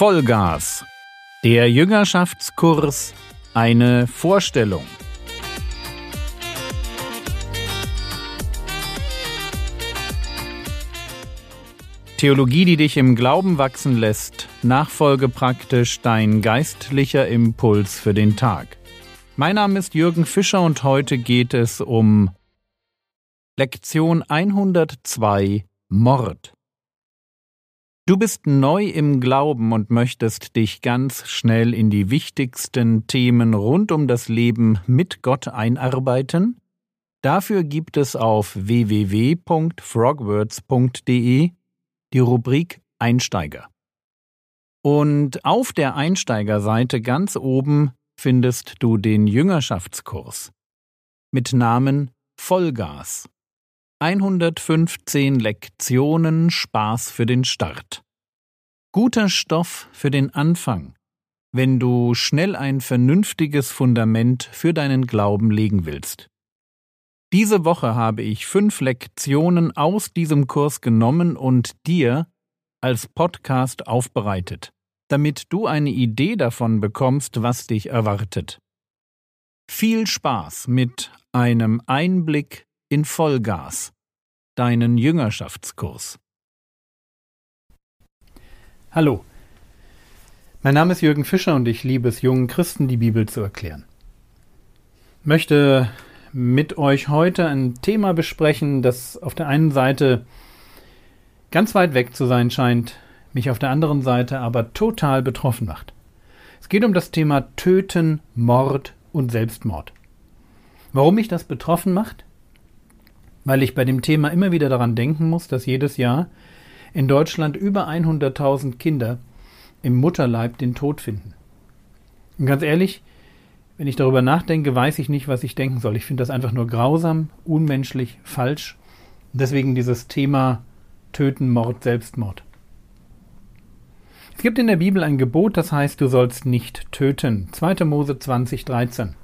Vollgas. Der Jüngerschaftskurs eine Vorstellung. Theologie, die dich im Glauben wachsen lässt, nachfolge praktisch dein geistlicher Impuls für den Tag. Mein Name ist Jürgen Fischer und heute geht es um Lektion 102 Mord. Du bist neu im Glauben und möchtest dich ganz schnell in die wichtigsten Themen rund um das Leben mit Gott einarbeiten? Dafür gibt es auf www.frogwords.de die Rubrik Einsteiger. Und auf der Einsteigerseite ganz oben findest du den Jüngerschaftskurs mit Namen Vollgas. 115 Lektionen Spaß für den Start. Guter Stoff für den Anfang, wenn du schnell ein vernünftiges Fundament für deinen Glauben legen willst. Diese Woche habe ich fünf Lektionen aus diesem Kurs genommen und dir als Podcast aufbereitet, damit du eine Idee davon bekommst, was dich erwartet. Viel Spaß mit einem Einblick in Vollgas, deinen Jüngerschaftskurs. Hallo, mein Name ist Jürgen Fischer und ich liebe es, jungen Christen die Bibel zu erklären. Ich möchte mit euch heute ein Thema besprechen, das auf der einen Seite ganz weit weg zu sein scheint, mich auf der anderen Seite aber total betroffen macht. Es geht um das Thema Töten, Mord und Selbstmord. Warum mich das betroffen macht? Weil ich bei dem Thema immer wieder daran denken muss, dass jedes Jahr in Deutschland über 100.000 Kinder im Mutterleib den Tod finden. Und ganz ehrlich, wenn ich darüber nachdenke, weiß ich nicht, was ich denken soll. Ich finde das einfach nur grausam, unmenschlich, falsch. Und deswegen dieses Thema Töten, Mord, Selbstmord. Es gibt in der Bibel ein Gebot, das heißt, du sollst nicht töten. 2. Mose 20, 13.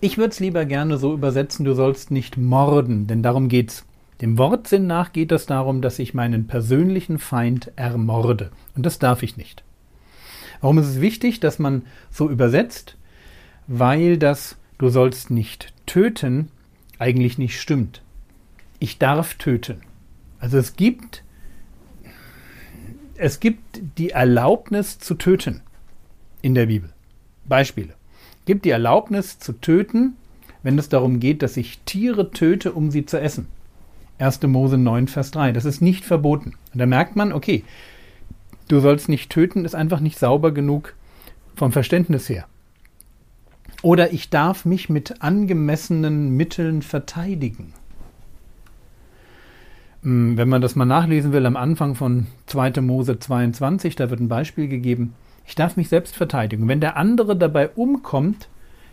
Ich würde es lieber gerne so übersetzen, du sollst nicht morden, denn darum geht's. Dem Wortsinn nach geht es darum, dass ich meinen persönlichen Feind ermorde. Und das darf ich nicht. Warum ist es wichtig, dass man so übersetzt? Weil das du sollst nicht töten eigentlich nicht stimmt. Ich darf töten. Also es gibt es gibt die Erlaubnis zu töten in der Bibel. Beispiele gibt die Erlaubnis zu töten, wenn es darum geht, dass ich Tiere töte, um sie zu essen. 1. Mose 9, Vers 3. Das ist nicht verboten. Und da merkt man, okay, du sollst nicht töten, ist einfach nicht sauber genug vom Verständnis her. Oder ich darf mich mit angemessenen Mitteln verteidigen. Hm, wenn man das mal nachlesen will, am Anfang von 2. Mose 22, da wird ein Beispiel gegeben. Ich darf mich selbst verteidigen. Wenn der andere dabei umkommt,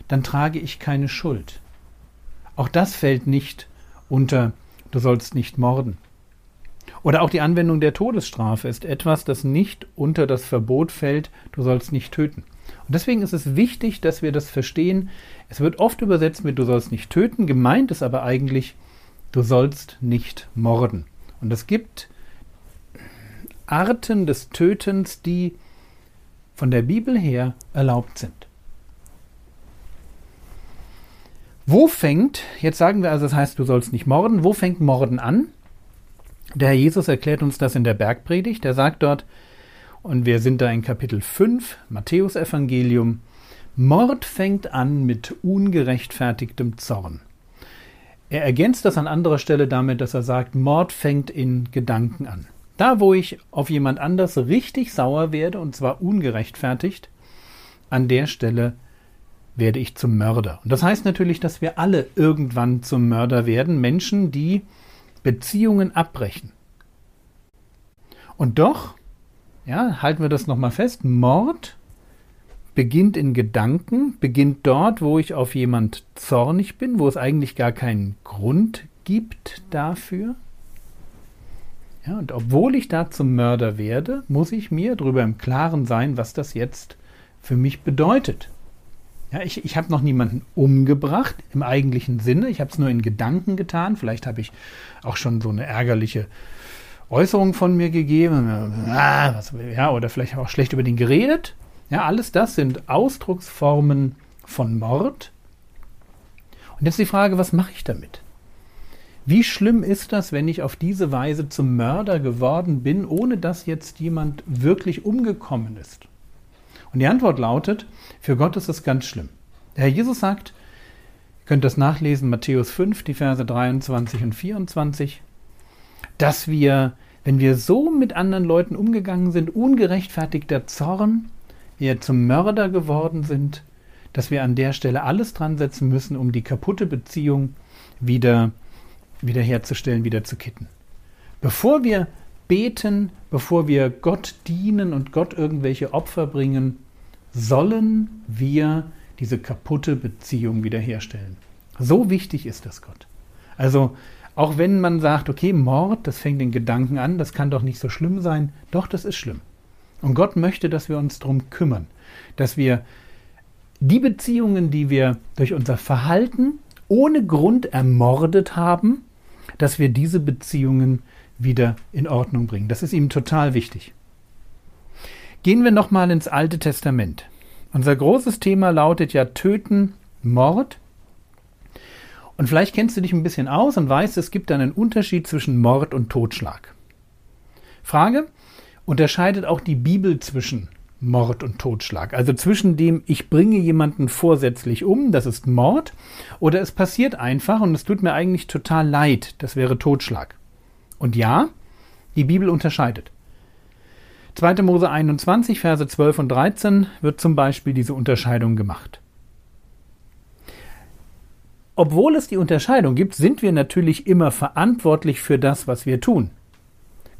dann trage ich keine Schuld. Auch das fällt nicht unter, du sollst nicht morden. Oder auch die Anwendung der Todesstrafe ist etwas, das nicht unter das Verbot fällt, du sollst nicht töten. Und deswegen ist es wichtig, dass wir das verstehen. Es wird oft übersetzt mit du sollst nicht töten, gemeint ist aber eigentlich, du sollst nicht morden. Und es gibt Arten des Tötens, die von der Bibel her erlaubt sind. Wo fängt, jetzt sagen wir also, das heißt, du sollst nicht morden, wo fängt Morden an? Der Herr Jesus erklärt uns das in der Bergpredigt. Er sagt dort, und wir sind da in Kapitel 5, Matthäus Evangelium, Mord fängt an mit ungerechtfertigtem Zorn. Er ergänzt das an anderer Stelle damit, dass er sagt, Mord fängt in Gedanken an. Da, wo ich auf jemand anders richtig sauer werde, und zwar ungerechtfertigt, an der Stelle werde ich zum Mörder. Und das heißt natürlich, dass wir alle irgendwann zum Mörder werden, Menschen, die Beziehungen abbrechen. Und doch, ja, halten wir das nochmal fest, Mord beginnt in Gedanken, beginnt dort, wo ich auf jemand zornig bin, wo es eigentlich gar keinen Grund gibt dafür. Ja, und obwohl ich da zum Mörder werde, muss ich mir darüber im Klaren sein, was das jetzt für mich bedeutet. Ja, ich ich habe noch niemanden umgebracht im eigentlichen Sinne. Ich habe es nur in Gedanken getan. Vielleicht habe ich auch schon so eine ärgerliche Äußerungen von mir gegeben, ah, ja, oder vielleicht auch schlecht über den geredet. Ja, alles das sind Ausdrucksformen von Mord. Und jetzt die Frage, was mache ich damit? Wie schlimm ist das, wenn ich auf diese Weise zum Mörder geworden bin, ohne dass jetzt jemand wirklich umgekommen ist? Und die Antwort lautet, für Gott ist es ganz schlimm. Der Herr Jesus sagt, ihr könnt das nachlesen, Matthäus 5, die Verse 23 und 24, dass wir, wenn wir so mit anderen Leuten umgegangen sind, ungerechtfertigter Zorn, wir zum Mörder geworden sind, dass wir an der Stelle alles dran setzen müssen, um die kaputte Beziehung wieder zu wiederherzustellen, wieder zu kitten. Bevor wir beten, bevor wir Gott dienen und Gott irgendwelche Opfer bringen, sollen wir diese kaputte Beziehung wiederherstellen. So wichtig ist das Gott. Also, auch wenn man sagt, okay, Mord, das fängt den Gedanken an, das kann doch nicht so schlimm sein, doch, das ist schlimm. Und Gott möchte, dass wir uns darum kümmern, dass wir die Beziehungen, die wir durch unser Verhalten ohne Grund ermordet haben, dass wir diese Beziehungen wieder in Ordnung bringen. Das ist ihm total wichtig. Gehen wir nochmal ins Alte Testament. Unser großes Thema lautet ja Töten, Mord. Und vielleicht kennst du dich ein bisschen aus und weißt, es gibt einen Unterschied zwischen Mord und Totschlag. Frage, unterscheidet auch die Bibel zwischen Mord und Totschlag. Also zwischen dem, ich bringe jemanden vorsätzlich um, das ist Mord, oder es passiert einfach und es tut mir eigentlich total leid, das wäre Totschlag. Und ja, die Bibel unterscheidet. 2. Mose 21, Verse 12 und 13 wird zum Beispiel diese Unterscheidung gemacht. Obwohl es die Unterscheidung gibt, sind wir natürlich immer verantwortlich für das, was wir tun.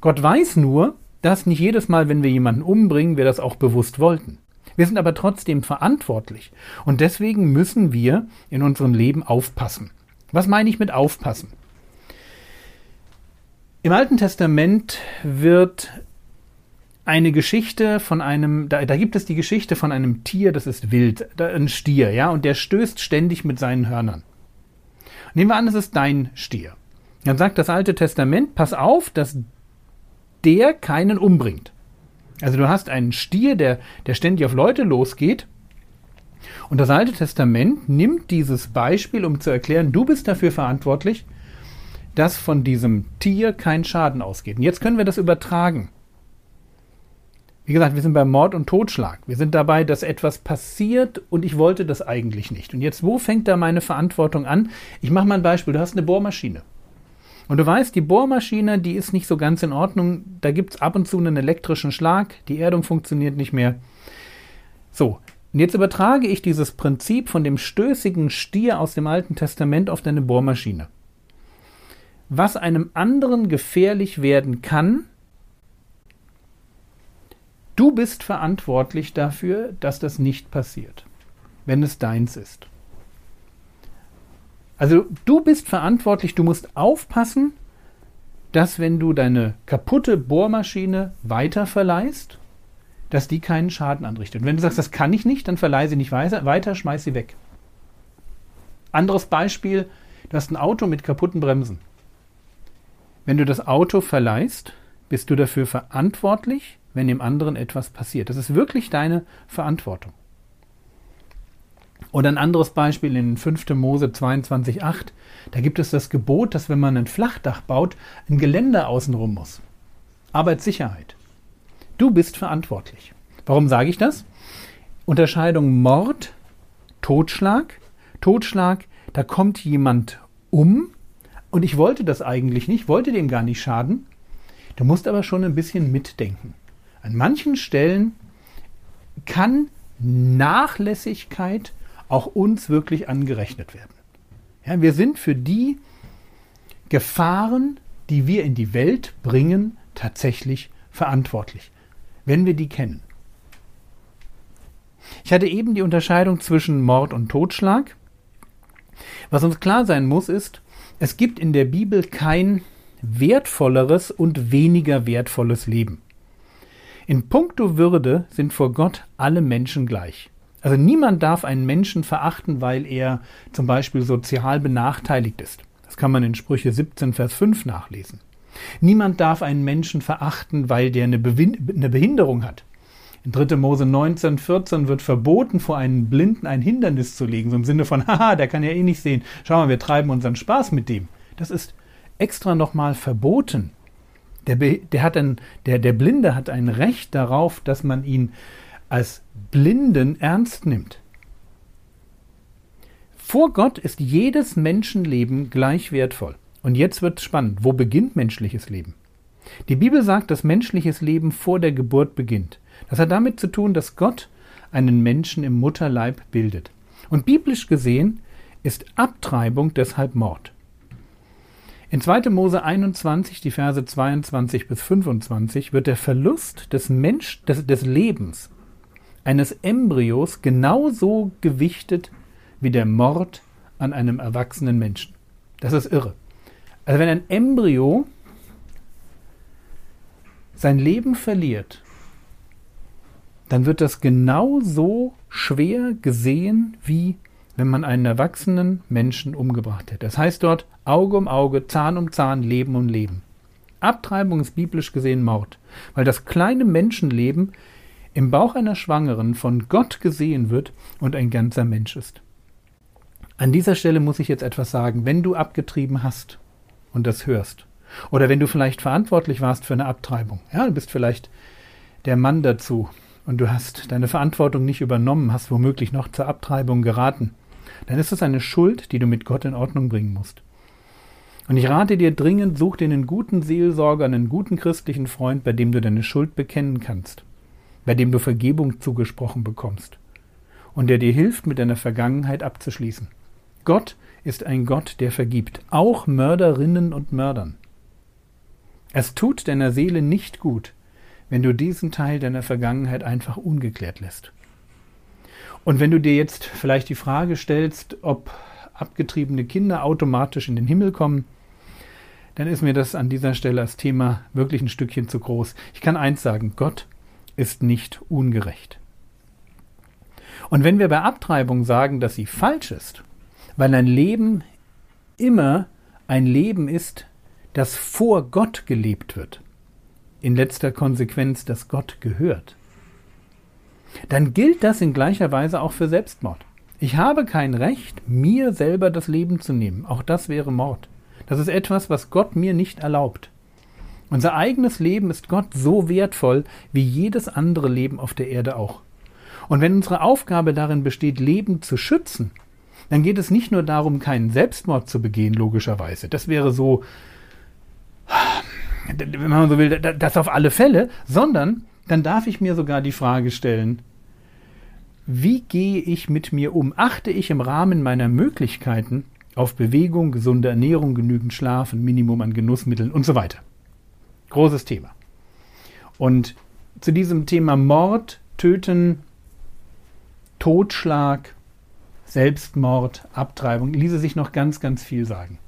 Gott weiß nur, dass nicht jedes Mal, wenn wir jemanden umbringen, wir das auch bewusst wollten. Wir sind aber trotzdem verantwortlich. Und deswegen müssen wir in unserem Leben aufpassen. Was meine ich mit aufpassen? Im Alten Testament wird eine Geschichte von einem, da, da, gibt es die Geschichte von einem Tier, das ist wild, ein Stier, ja, und der stößt ständig mit seinen Hörnern. Nehmen wir an, es ist dein Stier. Dann sagt das Alte Testament, pass auf, dass der keinen umbringt. Also du hast einen Stier, der, der ständig auf Leute losgeht. Und das Alte Testament nimmt dieses Beispiel, um zu erklären, du bist dafür verantwortlich, dass von diesem Tier kein Schaden ausgeht. Und jetzt können wir das übertragen. Wie gesagt, wir sind beim Mord und Totschlag. Wir sind dabei, dass etwas passiert und ich wollte das eigentlich nicht. Und jetzt, wo fängt da meine Verantwortung an? Ich mache mal ein Beispiel. Du hast eine Bohrmaschine. Und du weißt, die Bohrmaschine, die ist nicht so ganz in Ordnung. Da gibt es ab und zu einen elektrischen Schlag. Die Erdung funktioniert nicht mehr. So, und jetzt übertrage ich dieses Prinzip von dem stößigen Stier aus dem Alten Testament auf deine Bohrmaschine. Was einem anderen gefährlich werden kann, du bist verantwortlich dafür, dass das nicht passiert, wenn es deins ist. Also du bist verantwortlich, du musst aufpassen, dass wenn du deine kaputte Bohrmaschine weiter verleihst, dass die keinen Schaden anrichtet. Und wenn du sagst, das kann ich nicht, dann verleih sie nicht weiter, weiter schmeiß sie weg. Anderes Beispiel, du hast ein Auto mit kaputten Bremsen. Wenn du das Auto verleihst, bist du dafür verantwortlich, wenn dem anderen etwas passiert. Das ist wirklich deine Verantwortung. Oder ein anderes Beispiel in 5. Mose 22,8. Da gibt es das Gebot, dass wenn man ein Flachdach baut, ein Geländer außenrum muss. Arbeitssicherheit. Du bist verantwortlich. Warum sage ich das? Unterscheidung Mord, Totschlag. Totschlag, da kommt jemand um und ich wollte das eigentlich nicht, wollte dem gar nicht schaden. Du musst aber schon ein bisschen mitdenken. An manchen Stellen kann Nachlässigkeit auch uns wirklich angerechnet werden. Ja, wir sind für die Gefahren, die wir in die Welt bringen, tatsächlich verantwortlich, wenn wir die kennen. Ich hatte eben die Unterscheidung zwischen Mord und Totschlag. Was uns klar sein muss, ist, es gibt in der Bibel kein wertvolleres und weniger wertvolles Leben. In puncto Würde sind vor Gott alle Menschen gleich. Also niemand darf einen Menschen verachten, weil er zum Beispiel sozial benachteiligt ist. Das kann man in Sprüche 17, Vers 5 nachlesen. Niemand darf einen Menschen verachten, weil der eine, Behinderung hat. In 3. Mose 19, 14 wird verboten, vor einen Blinden ein Hindernis zu legen, so im Sinne von, haha, der kann ja eh nicht sehen. Schau mal, wir treiben unseren Spaß mit dem. Das ist extra nochmal verboten. Der, der, hat ein, der, der Blinde hat ein Recht darauf, dass man ihn als Blinden ernst nimmt. Vor Gott ist jedes Menschenleben gleich wertvoll. Und jetzt wird es spannend. Wo beginnt menschliches Leben? Die Bibel sagt, dass menschliches Leben vor der Geburt beginnt. Das hat damit zu tun, dass Gott einen Menschen im Mutterleib bildet. Und biblisch gesehen ist Abtreibung deshalb Mord. In 2. Mose 21, die Verse 22 bis 25, wird der Verlust des, Mensch, des, des Lebens eines Embryos genauso gewichtet wie der Mord an einem erwachsenen Menschen. Das ist irre. Also wenn ein Embryo sein Leben verliert, dann wird das genauso schwer gesehen, wie wenn man einen erwachsenen Menschen umgebracht hätte. Das heißt dort Auge um Auge, Zahn um Zahn, Leben um Leben. Abtreibung ist biblisch gesehen Mord, weil das kleine Menschenleben im Bauch einer Schwangeren von Gott gesehen wird und ein ganzer Mensch ist. An dieser Stelle muss ich jetzt etwas sagen. Wenn du abgetrieben hast und das hörst, oder wenn du vielleicht verantwortlich warst für eine Abtreibung, ja, du bist vielleicht der Mann dazu und du hast deine Verantwortung nicht übernommen, hast womöglich noch zur Abtreibung geraten, dann ist es eine Schuld, die du mit Gott in Ordnung bringen musst. Und ich rate dir dringend, such dir einen guten Seelsorger, einen guten christlichen Freund, bei dem du deine Schuld bekennen kannst, bei dem du Vergebung zugesprochen bekommst und der dir hilft, mit deiner Vergangenheit abzuschließen. Gott ist ein Gott, der vergibt, auch Mörderinnen und Mördern. Es tut deiner Seele nicht gut, wenn du diesen Teil deiner Vergangenheit einfach ungeklärt lässt. Und wenn du dir jetzt vielleicht die Frage stellst, ob abgetriebene Kinder automatisch in den Himmel kommen, dann ist mir das an dieser Stelle als Thema wirklich ein Stückchen zu groß. Ich kann eins sagen, Gott ist nicht ungerecht. Und wenn wir bei Abtreibung sagen, dass sie falsch ist, weil ein Leben immer ein Leben ist, das vor Gott gelebt wird. In letzter Konsequenz, dass Gott gehört. Dann gilt das in gleicher Weise auch für Selbstmord. Ich habe kein Recht, mir selber das Leben zu nehmen. Auch das wäre Mord. Das ist etwas, was Gott mir nicht erlaubt. Unser eigenes Leben ist Gott so wertvoll wie jedes andere Leben auf der Erde auch. Und wenn unsere Aufgabe darin besteht, Leben zu schützen, dann geht es nicht nur darum, keinen Selbstmord zu begehen, logischerweise. Das wäre so, wenn man so will, das auf alle Fälle, sondern dann darf ich mir sogar die Frage stellen, wie gehe ich mit mir um? Achte ich im Rahmen meiner Möglichkeiten auf Bewegung, gesunde Ernährung, genügend Schlaf, ein Minimum an Genussmitteln und so weiter? Großes Thema. Und zu diesem Thema Mord, Töten, Totschlag, Selbstmord, Abtreibung, ließe sich noch ganz, ganz viel sagen.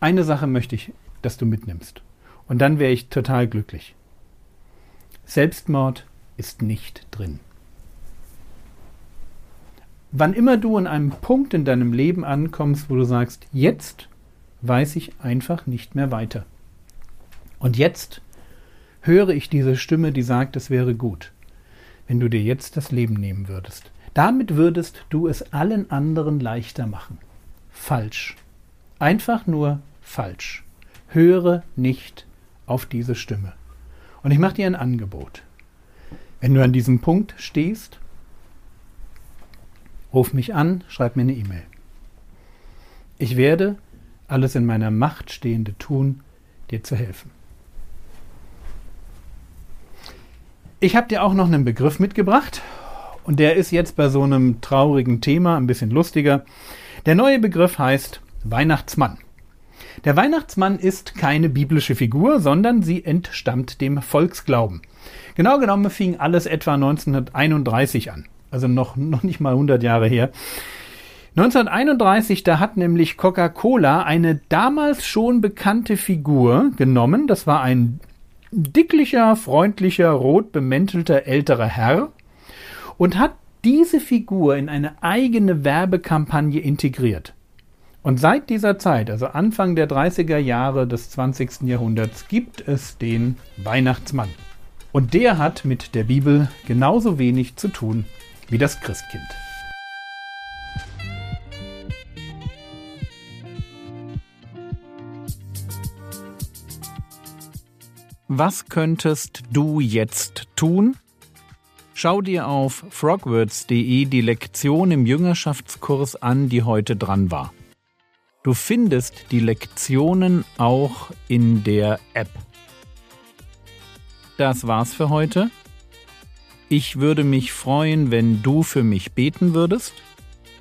Eine Sache möchte ich, dass du mitnimmst. Und dann wäre ich total glücklich. Selbstmord ist nicht drin. Wann immer du an einem Punkt in deinem Leben ankommst, wo du sagst, jetzt weiß ich einfach nicht mehr weiter. Und jetzt höre ich diese Stimme, die sagt, es wäre gut, wenn du dir jetzt das Leben nehmen würdest. Damit würdest du es allen anderen leichter machen. Falsch. Einfach nur falsch. Höre nicht auf diese Stimme. Und ich mache dir ein Angebot. Wenn du an diesem Punkt stehst, ruf mich an, schreib mir eine E-Mail. Ich werde alles in meiner Macht Stehende tun, dir zu helfen. Ich habe dir auch noch einen Begriff mitgebracht und der ist jetzt bei so einem traurigen Thema ein bisschen lustiger. Der neue Begriff heißt Weihnachtsmann. Der Weihnachtsmann ist keine biblische Figur, sondern sie entstammt dem Volksglauben. Genau genommen fing alles etwa 1931 an, also noch, noch nicht mal 100 Jahre her. 1931, da hat nämlich Coca-Cola eine damals schon bekannte Figur genommen. Das war ein dicklicher, freundlicher, rot bemäntelter älterer Herr und hat diese Figur in eine eigene Werbekampagne integriert. Und seit dieser Zeit, also Anfang der 30er Jahre des 20. Jahrhunderts, gibt es den Weihnachtsmann. Und der hat mit der Bibel genauso wenig zu tun wie das Christkind. Was könntest du jetzt tun? Schau dir auf frogwords.de die Lektion im Jüngerschaftskurs an, die heute dran war. Du findest die Lektionen auch in der App. Das war's für heute. Ich würde mich freuen, wenn du für mich beten würdest.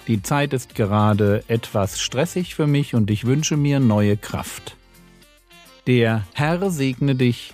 Die Zeit ist gerade etwas stressig für mich und ich wünsche mir neue Kraft. Der Herr segne dich